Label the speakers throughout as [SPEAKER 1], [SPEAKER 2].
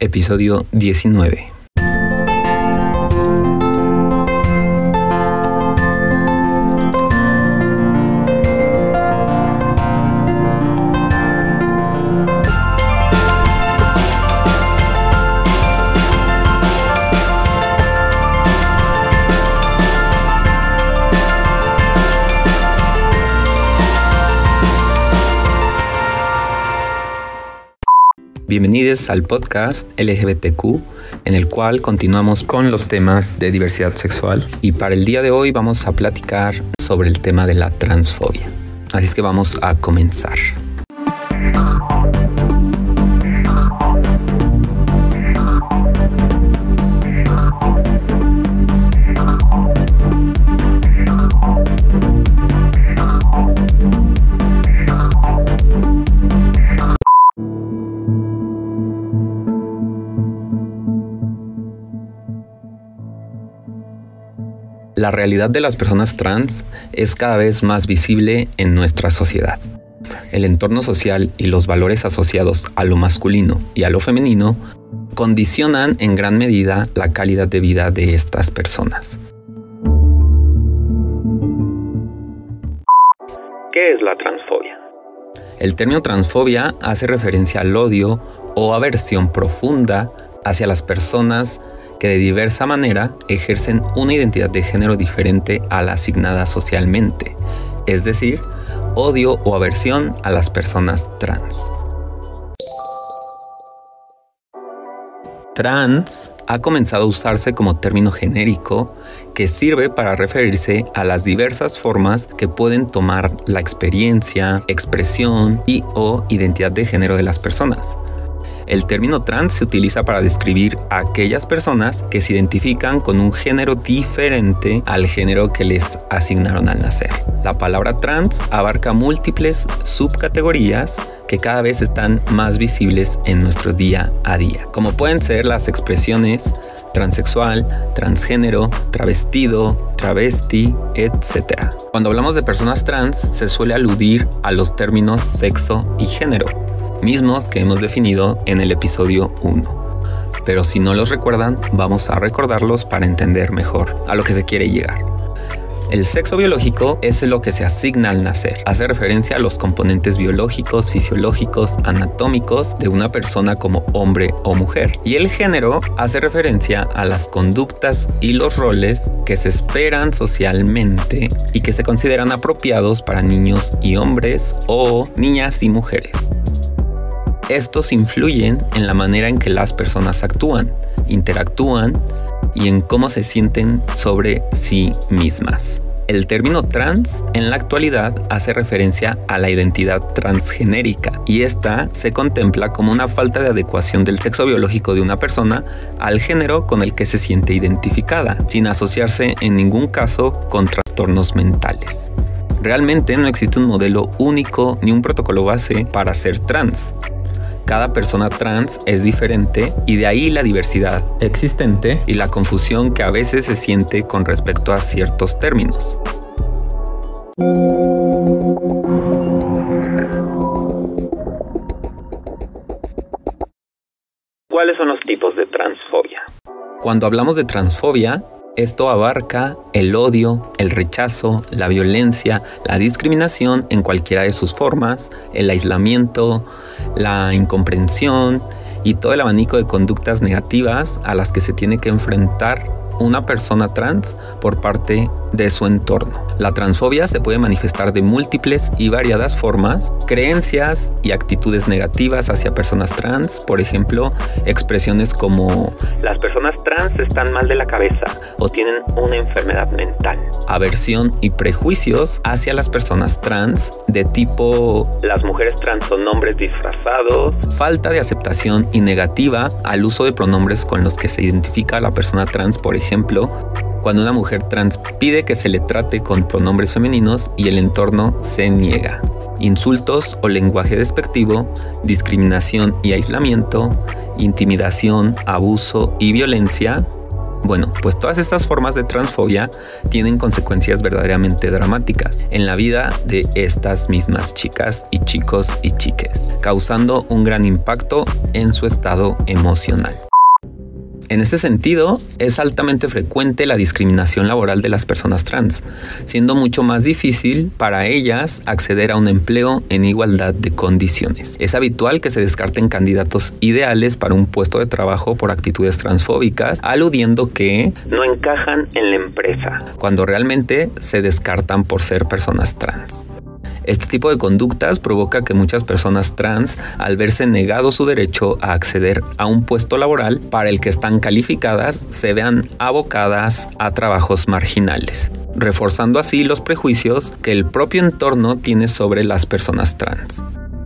[SPEAKER 1] episodio 19. Bienvenidos al podcast LGBTQ, en el cual continuamos con los temas de diversidad sexual. Y para el día de hoy vamos a platicar sobre el tema de la transfobia. Así es que vamos a comenzar. La realidad de las personas trans es cada vez más visible en nuestra sociedad. El entorno social y los valores asociados a lo masculino y a lo femenino condicionan en gran medida la calidad de vida de estas personas. ¿Qué es la transfobia? El término transfobia hace referencia al odio o aversión profunda hacia las personas que de diversa manera ejercen una identidad de género diferente a la asignada socialmente, es decir, odio o aversión a las personas trans. Trans ha comenzado a usarse como término genérico que sirve para referirse a las diversas formas que pueden tomar la experiencia, expresión y o identidad de género de las personas. El término trans se utiliza para describir a aquellas personas que se identifican con un género diferente al género que les asignaron al nacer. La palabra trans abarca múltiples subcategorías que cada vez están más visibles en nuestro día a día, como pueden ser las expresiones transexual, transgénero, travestido, travesti, etc. Cuando hablamos de personas trans, se suele aludir a los términos sexo y género, mismos que hemos definido en el episodio 1. Pero si no los recuerdan, vamos a recordarlos para entender mejor a lo que se quiere llegar. El sexo biológico es lo que se asigna al nacer. Hace referencia a los componentes biológicos, fisiológicos, anatómicos de una persona como hombre o mujer. Y el género hace referencia a las conductas y los roles que se esperan socialmente y que se consideran apropiados para niños y hombres o niñas y mujeres. Estos influyen en la manera en que las personas actúan, interactúan y en cómo se sienten sobre sí mismas. El término trans en la actualidad hace referencia a la identidad transgenérica y esta se contempla como una falta de adecuación del sexo biológico de una persona al género con el que se siente identificada, sin asociarse en ningún caso con trastornos mentales. Realmente no existe un modelo único ni un protocolo base para ser trans cada persona trans es diferente y de ahí la diversidad existente y la confusión que a veces se siente con respecto a ciertos términos. ¿Cuáles son los tipos de transfobia? Cuando hablamos de transfobia, esto abarca el odio, el rechazo, la violencia, la discriminación en cualquiera de sus formas, el aislamiento, la incomprensión y todo el abanico de conductas negativas a las que se tiene que enfrentar una persona trans por parte de su entorno. La transfobia se puede manifestar de múltiples y variadas formas, creencias y actitudes negativas hacia personas trans, por ejemplo, expresiones como las personas trans están mal de la cabeza o tienen una enfermedad mental, aversión y prejuicios hacia las personas trans de tipo las mujeres trans son hombres disfrazados, falta de aceptación y negativa al uso de pronombres con los que se identifica a la persona trans, por ejemplo, ejemplo, cuando una mujer trans pide que se le trate con pronombres femeninos y el entorno se niega. Insultos o lenguaje despectivo, discriminación y aislamiento, intimidación, abuso y violencia, Bueno, pues todas estas formas de transfobia tienen consecuencias verdaderamente dramáticas en la vida de estas mismas chicas y chicos y chiques, causando un gran impacto en su estado emocional. En este sentido, es altamente frecuente la discriminación laboral de las personas trans, siendo mucho más difícil para ellas acceder a un empleo en igualdad de condiciones. Es habitual que se descarten candidatos ideales para un puesto de trabajo por actitudes transfóbicas, aludiendo que no encajan en la empresa, cuando realmente se descartan por ser personas trans. Este tipo de conductas provoca que muchas personas trans, al verse negado su derecho a acceder a un puesto laboral para el que están calificadas, se vean abocadas a trabajos marginales, reforzando así los prejuicios que el propio entorno tiene sobre las personas trans.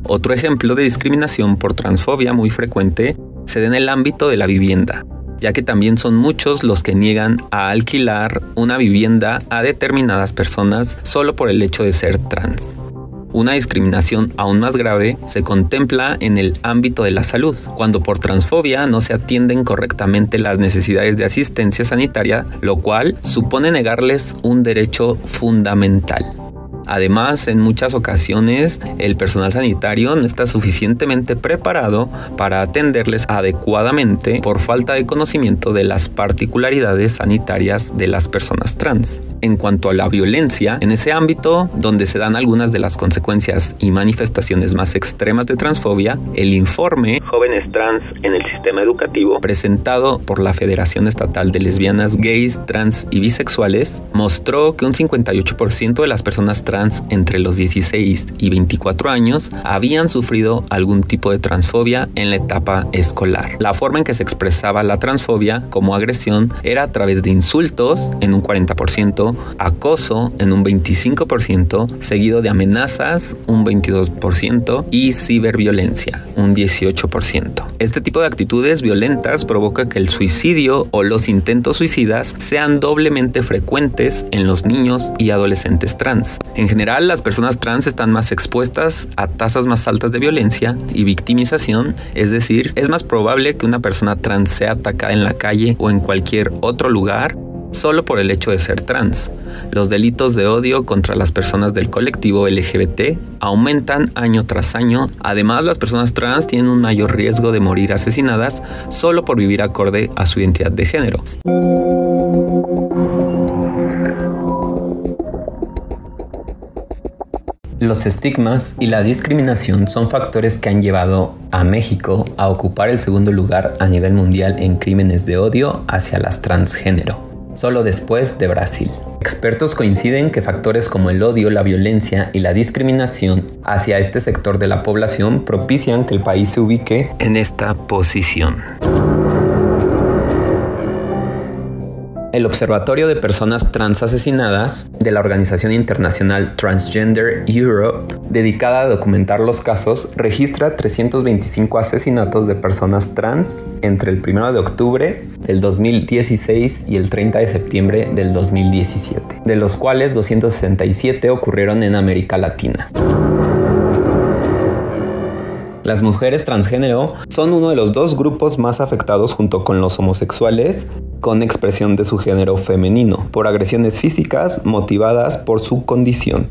[SPEAKER 1] Otro ejemplo de discriminación por transfobia muy frecuente se da en el ámbito de la vivienda, ya que también son muchos los que niegan a alquilar una vivienda a determinadas personas solo por el hecho de ser trans. Una discriminación aún más grave se contempla en el ámbito de la salud, cuando por transfobia no se atienden correctamente las necesidades de asistencia sanitaria, lo cual supone negarles un derecho fundamental. Además, en muchas ocasiones el personal sanitario no está suficientemente preparado para atenderles adecuadamente por falta de conocimiento de las particularidades sanitarias de las personas trans. En cuanto a la violencia, en ese ámbito donde se dan algunas de las consecuencias y manifestaciones más extremas de transfobia, el informe Jóvenes Trans en el Sistema Educativo, presentado por la Federación Estatal de Lesbianas, Gays, Trans y Bisexuales, mostró que un 58% de las personas trans entre los 16 y 24 años habían sufrido algún tipo de transfobia en la etapa escolar. La forma en que se expresaba la transfobia como agresión era a través de insultos en un 40%, acoso en un 25%, seguido de amenazas un 22% y ciberviolencia un 18%. Este tipo de actitudes violentas provoca que el suicidio o los intentos suicidas sean doblemente frecuentes en los niños y adolescentes trans. General, las personas trans están más expuestas a tasas más altas de violencia y victimización, es decir, es más probable que una persona trans sea atacada en la calle o en cualquier otro lugar solo por el hecho de ser trans. Los delitos de odio contra las personas del colectivo LGBT aumentan año tras año. Además, las personas trans tienen un mayor riesgo de morir asesinadas solo por vivir acorde a su identidad de género. Los estigmas y la discriminación son factores que han llevado a México a ocupar el segundo lugar a nivel mundial en crímenes de odio hacia las transgénero, solo después de Brasil. Expertos coinciden que factores como el odio, la violencia y la discriminación hacia este sector de la población propician que el país se ubique en esta posición. El Observatorio de Personas Trans Asesinadas de la organización internacional Transgender Europe, dedicada a documentar los casos, registra 325 asesinatos de personas trans entre el 1 de octubre del 2016 y el 30 de septiembre del 2017, de los cuales 267 ocurrieron en América Latina. Las mujeres transgénero son uno de los dos grupos más afectados junto con los homosexuales con expresión de su género femenino, por agresiones físicas motivadas por su condición.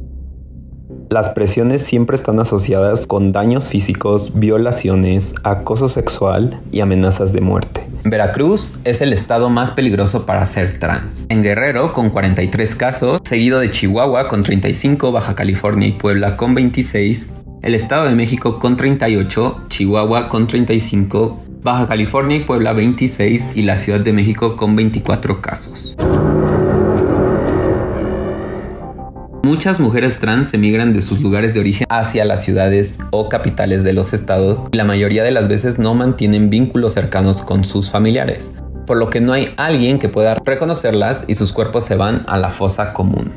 [SPEAKER 1] Las presiones siempre están asociadas con daños físicos, violaciones, acoso sexual y amenazas de muerte. Veracruz es el estado más peligroso para ser trans. En Guerrero con 43 casos, seguido de Chihuahua con 35, Baja California y Puebla con 26, el Estado de México con 38, Chihuahua con 35, Baja California y Puebla 26 y la Ciudad de México con 24 casos. Muchas mujeres trans emigran de sus lugares de origen hacia las ciudades o capitales de los estados y la mayoría de las veces no mantienen vínculos cercanos con sus familiares, por lo que no hay alguien que pueda reconocerlas y sus cuerpos se van a la fosa común.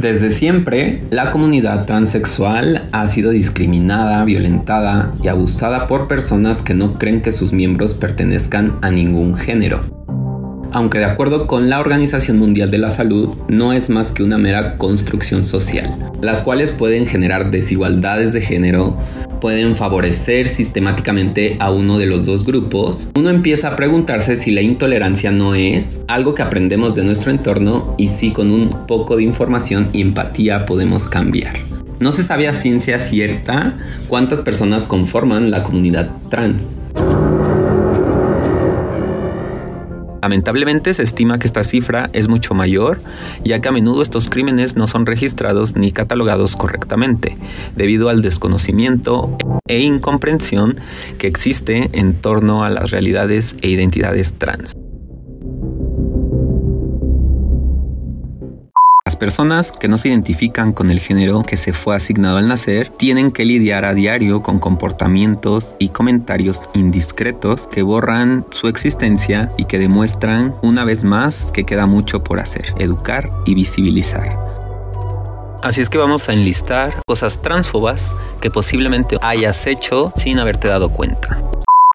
[SPEAKER 1] Desde siempre, la comunidad transexual ha sido discriminada, violentada y abusada por personas que no creen que sus miembros pertenezcan a ningún género. Aunque de acuerdo con la Organización Mundial de la Salud, no es más que una mera construcción social, las cuales pueden generar desigualdades de género, pueden favorecer sistemáticamente a uno de los dos grupos, uno empieza a preguntarse si la intolerancia no es algo que aprendemos de nuestro entorno y si con un poco de información y empatía podemos cambiar. No se sabe a ciencia cierta cuántas personas conforman la comunidad trans. Lamentablemente se estima que esta cifra es mucho mayor, ya que a menudo estos crímenes no son registrados ni catalogados correctamente, debido al desconocimiento e incomprensión que existe en torno a las realidades e identidades trans. Personas que no se identifican con el género que se fue asignado al nacer tienen que lidiar a diario con comportamientos y comentarios indiscretos que borran su existencia y que demuestran una vez más que queda mucho por hacer, educar y visibilizar. Así es que vamos a enlistar cosas transfobas que posiblemente hayas hecho sin haberte dado cuenta.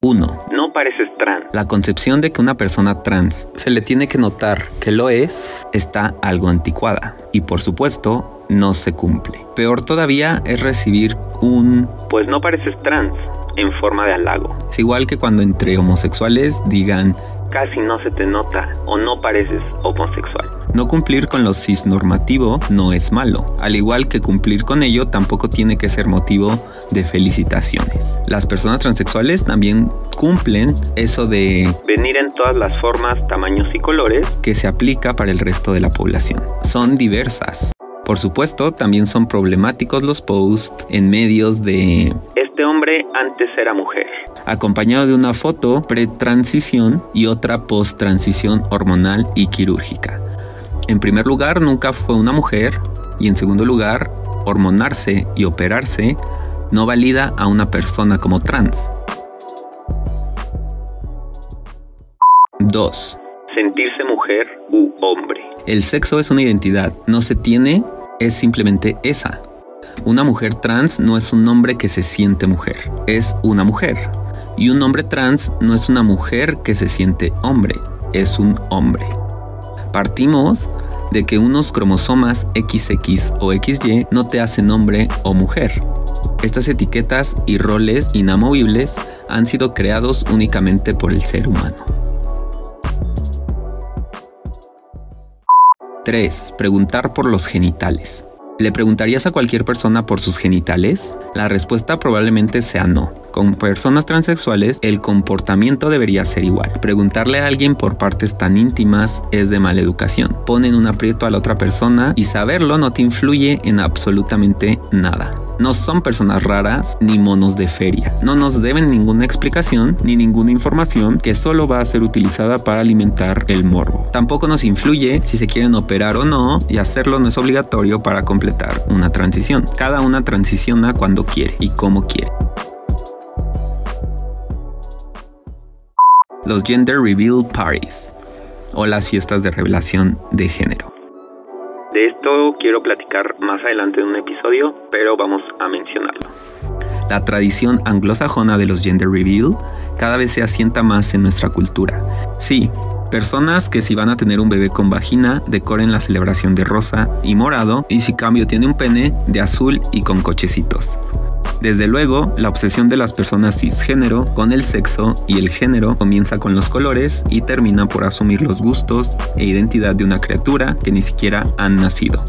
[SPEAKER 1] 1. Pareces trans. La concepción de que una persona trans se le tiene que notar que lo es está algo anticuada y por supuesto no se cumple. Peor todavía es recibir un pues no pareces trans en forma de halago. Es igual que cuando entre homosexuales digan casi no se te nota o no pareces homosexual. No cumplir con lo cisnormativo no es malo, al igual que cumplir con ello tampoco tiene que ser motivo de felicitaciones. Las personas transexuales también cumplen eso de venir en todas las formas, tamaños y colores que se aplica para el resto de la población. Son diversas. Por supuesto, también son problemáticos los posts en medios de este hombre antes era mujer acompañado de una foto pre-transición y otra post-transición hormonal y quirúrgica. En primer lugar, nunca fue una mujer y en segundo lugar, hormonarse y operarse no valida a una persona como trans. 2. Sentirse mujer u hombre. El sexo es una identidad, no se tiene, es simplemente esa. Una mujer trans no es un nombre que se siente mujer, es una mujer. Y un hombre trans no es una mujer que se siente hombre, es un hombre. Partimos de que unos cromosomas XX o XY no te hacen hombre o mujer. Estas etiquetas y roles inamovibles han sido creados únicamente por el ser humano. 3. Preguntar por los genitales. ¿Le preguntarías a cualquier persona por sus genitales? La respuesta probablemente sea no. Con personas transexuales, el comportamiento debería ser igual. Preguntarle a alguien por partes tan íntimas es de mala educación. Ponen un aprieto a la otra persona y saberlo no te influye en absolutamente nada. No son personas raras ni monos de feria. No nos deben ninguna explicación ni ninguna información que solo va a ser utilizada para alimentar el morbo. Tampoco nos influye si se quieren operar o no y hacerlo no es obligatorio para completar una transición. Cada una transiciona cuando quiere y como quiere. Los Gender Reveal Parties o las fiestas de revelación de género. De esto quiero platicar más adelante en un episodio, pero vamos a mencionarlo. La tradición anglosajona de los gender reveal cada vez se asienta más en nuestra cultura. Sí, personas que si van a tener un bebé con vagina decoren la celebración de rosa y morado y si cambio tiene un pene de azul y con cochecitos. Desde luego, la obsesión de las personas cisgénero con el sexo y el género comienza con los colores y termina por asumir los gustos e identidad de una criatura que ni siquiera han nacido.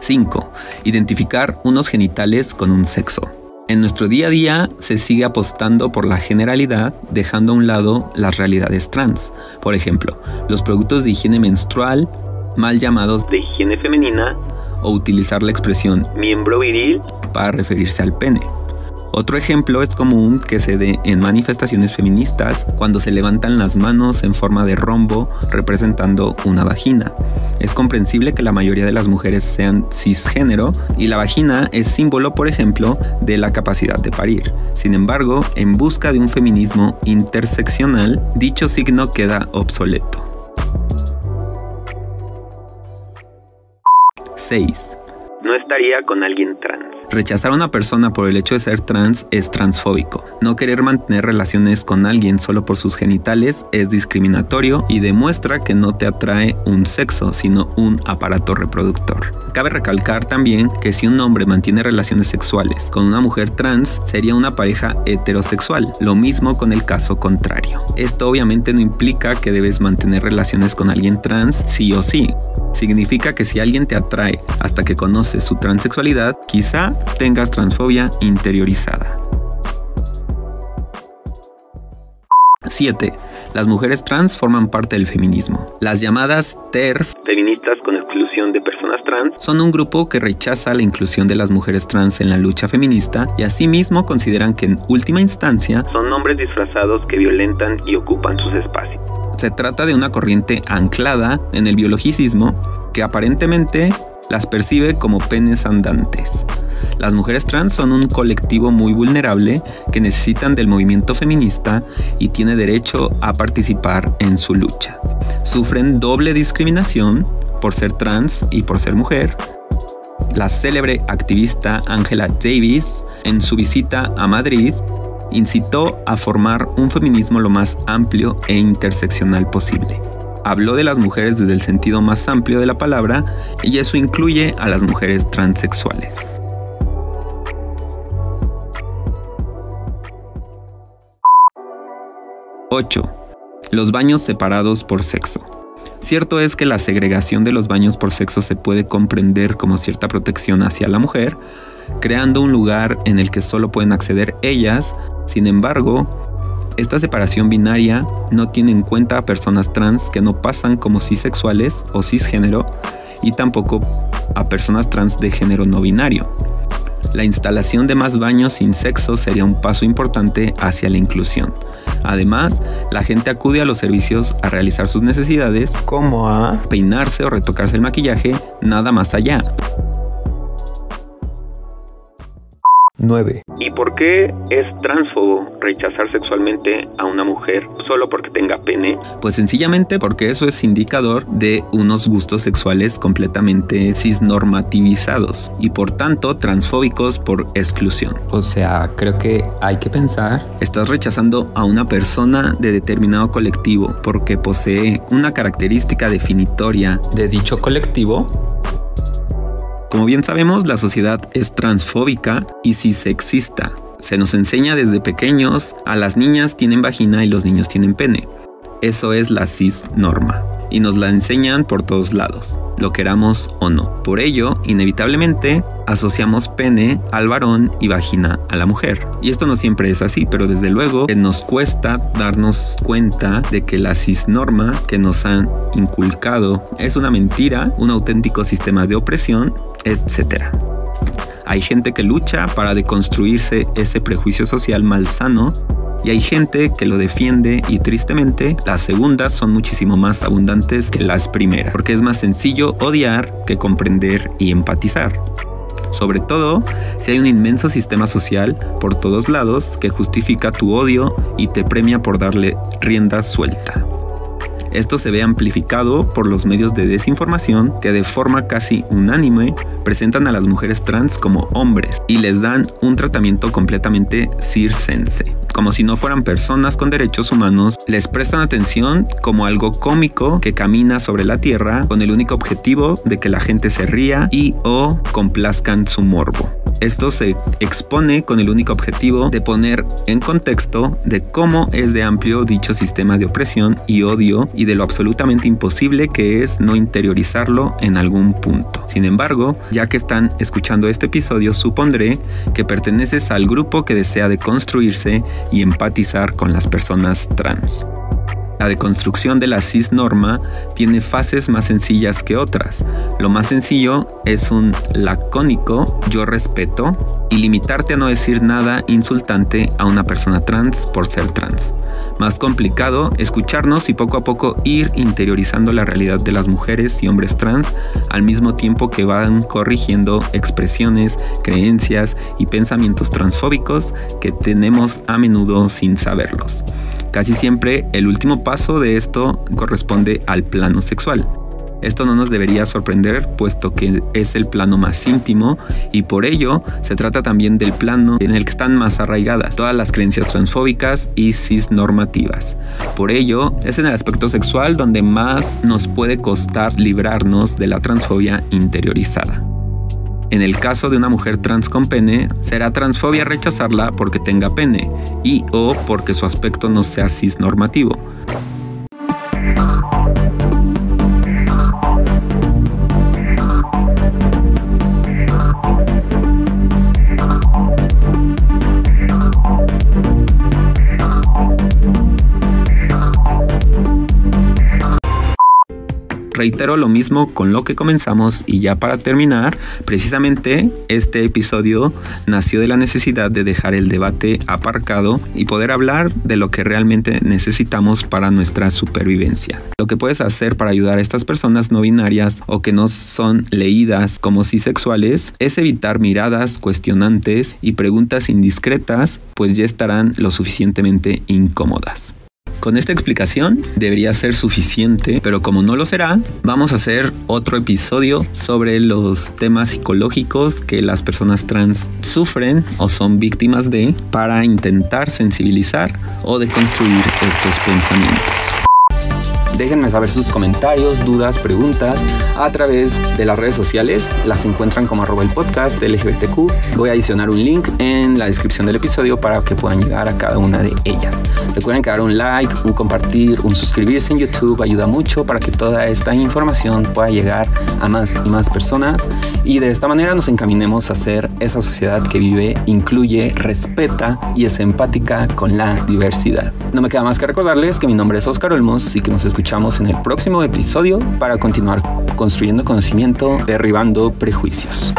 [SPEAKER 1] 5. Identificar unos genitales con un sexo. En nuestro día a día se sigue apostando por la generalidad, dejando a un lado las realidades trans. Por ejemplo, los productos de higiene menstrual, mal llamados de higiene femenina, o utilizar la expresión miembro viril para referirse al pene. Otro ejemplo es común que se dé en manifestaciones feministas cuando se levantan las manos en forma de rombo representando una vagina. Es comprensible que la mayoría de las mujeres sean cisgénero y la vagina es símbolo, por ejemplo, de la capacidad de parir. Sin embargo, en busca de un feminismo interseccional, dicho signo queda obsoleto. 6. no estaría con alguien trans. Rechazar a una persona por el hecho de ser trans es transfóbico. No querer mantener relaciones con alguien solo por sus genitales es discriminatorio y demuestra que no te atrae un sexo, sino un aparato reproductor. Cabe recalcar también que si un hombre mantiene relaciones sexuales con una mujer trans, sería una pareja heterosexual, lo mismo con el caso contrario. Esto obviamente no implica que debes mantener relaciones con alguien trans sí o sí. Significa que si alguien te atrae hasta que conoces su transexualidad, quizá tengas transfobia interiorizada. 7. Las mujeres trans forman parte del feminismo. Las llamadas TERF, feministas con exclusión de personas trans, son un grupo que rechaza la inclusión de las mujeres trans en la lucha feminista y asimismo consideran que en última instancia son hombres disfrazados que violentan y ocupan sus espacios. Se trata de una corriente anclada en el biologicismo que aparentemente las percibe como penes andantes. Las mujeres trans son un colectivo muy vulnerable que necesitan del movimiento feminista y tiene derecho a participar en su lucha. Sufren doble discriminación por ser trans y por ser mujer. La célebre activista Angela Davis, en su visita a Madrid, incitó a formar un feminismo lo más amplio e interseccional posible habló de las mujeres desde el sentido más amplio de la palabra y eso incluye a las mujeres transexuales. 8. Los baños separados por sexo. Cierto es que la segregación de los baños por sexo se puede comprender como cierta protección hacia la mujer, creando un lugar en el que solo pueden acceder ellas, sin embargo, esta separación binaria no tiene en cuenta a personas trans que no pasan como cisexuales o cisgénero y tampoco a personas trans de género no binario. La instalación de más baños sin sexo sería un paso importante hacia la inclusión. Además, la gente acude a los servicios a realizar sus necesidades, como a peinarse o retocarse el maquillaje, nada más allá. 9. ¿Y por qué es transfobo rechazar sexualmente a una mujer solo porque tenga pene? Pues sencillamente porque eso es indicador de unos gustos sexuales completamente cisnormativizados y por tanto transfóbicos por exclusión. O sea, creo que hay que pensar, estás rechazando a una persona de determinado colectivo porque posee una característica definitoria de dicho colectivo como bien sabemos, la sociedad es transfóbica y cisexista. Se nos enseña desde pequeños, a las niñas tienen vagina y los niños tienen pene. Eso es la cis norma. Y nos la enseñan por todos lados, lo queramos o no. Por ello, inevitablemente, asociamos pene al varón y vagina a la mujer. Y esto no siempre es así, pero desde luego nos cuesta darnos cuenta de que la cisnorma que nos han inculcado es una mentira, un auténtico sistema de opresión, etc. Hay gente que lucha para deconstruirse ese prejuicio social malsano y hay gente que lo defiende y tristemente las segundas son muchísimo más abundantes que las primeras, porque es más sencillo odiar que comprender y empatizar. Sobre todo si hay un inmenso sistema social por todos lados que justifica tu odio y te premia por darle rienda suelta. Esto se ve amplificado por los medios de desinformación que de forma casi unánime presentan a las mujeres trans como hombres y les dan un tratamiento completamente circense. Como si no fueran personas con derechos humanos, les prestan atención como algo cómico que camina sobre la tierra con el único objetivo de que la gente se ría y o complazcan su morbo. Esto se expone con el único objetivo de poner en contexto de cómo es de amplio dicho sistema de opresión y odio y de lo absolutamente imposible que es no interiorizarlo en algún punto. Sin embargo, ya que están escuchando este episodio, supondré que perteneces al grupo que desea deconstruirse y empatizar con las personas trans. La deconstrucción de la cisnorma tiene fases más sencillas que otras. Lo más sencillo es un lacónico yo respeto y limitarte a no decir nada insultante a una persona trans por ser trans. Más complicado, escucharnos y poco a poco ir interiorizando la realidad de las mujeres y hombres trans al mismo tiempo que van corrigiendo expresiones, creencias y pensamientos transfóbicos que tenemos a menudo sin saberlos. Casi siempre el último paso de esto corresponde al plano sexual. Esto no nos debería sorprender puesto que es el plano más íntimo y por ello se trata también del plano en el que están más arraigadas todas las creencias transfóbicas y cisnormativas. Por ello, es en el aspecto sexual donde más nos puede costar librarnos de la transfobia interiorizada. En el caso de una mujer trans con pene, será transfobia rechazarla porque tenga pene y o porque su aspecto no sea cisnormativo. Reitero lo mismo con lo que comenzamos y ya para terminar, precisamente este episodio nació de la necesidad de dejar el debate aparcado y poder hablar de lo que realmente necesitamos para nuestra supervivencia. Lo que puedes hacer para ayudar a estas personas no binarias o que no son leídas como cisexuales es evitar miradas cuestionantes y preguntas indiscretas, pues ya estarán lo suficientemente incómodas. Con esta explicación debería ser suficiente, pero como no lo será, vamos a hacer otro episodio sobre los temas psicológicos que las personas trans sufren o son víctimas de para intentar sensibilizar o deconstruir estos pensamientos. Déjenme saber sus comentarios, dudas, preguntas a través de las redes sociales. Las encuentran como arroba el podcast LGBTQ. Voy a adicionar un link en la descripción del episodio para que puedan llegar a cada una de ellas. Recuerden que dar un like, un compartir, un suscribirse en YouTube ayuda mucho para que toda esta información pueda llegar a más y más personas y de esta manera nos encaminemos a ser esa sociedad que vive, incluye, respeta y es empática con la diversidad. No me queda más que recordarles que mi nombre es Oscar Olmos y que nos escuchamos en el próximo episodio para continuar construyendo conocimiento, derribando prejuicios.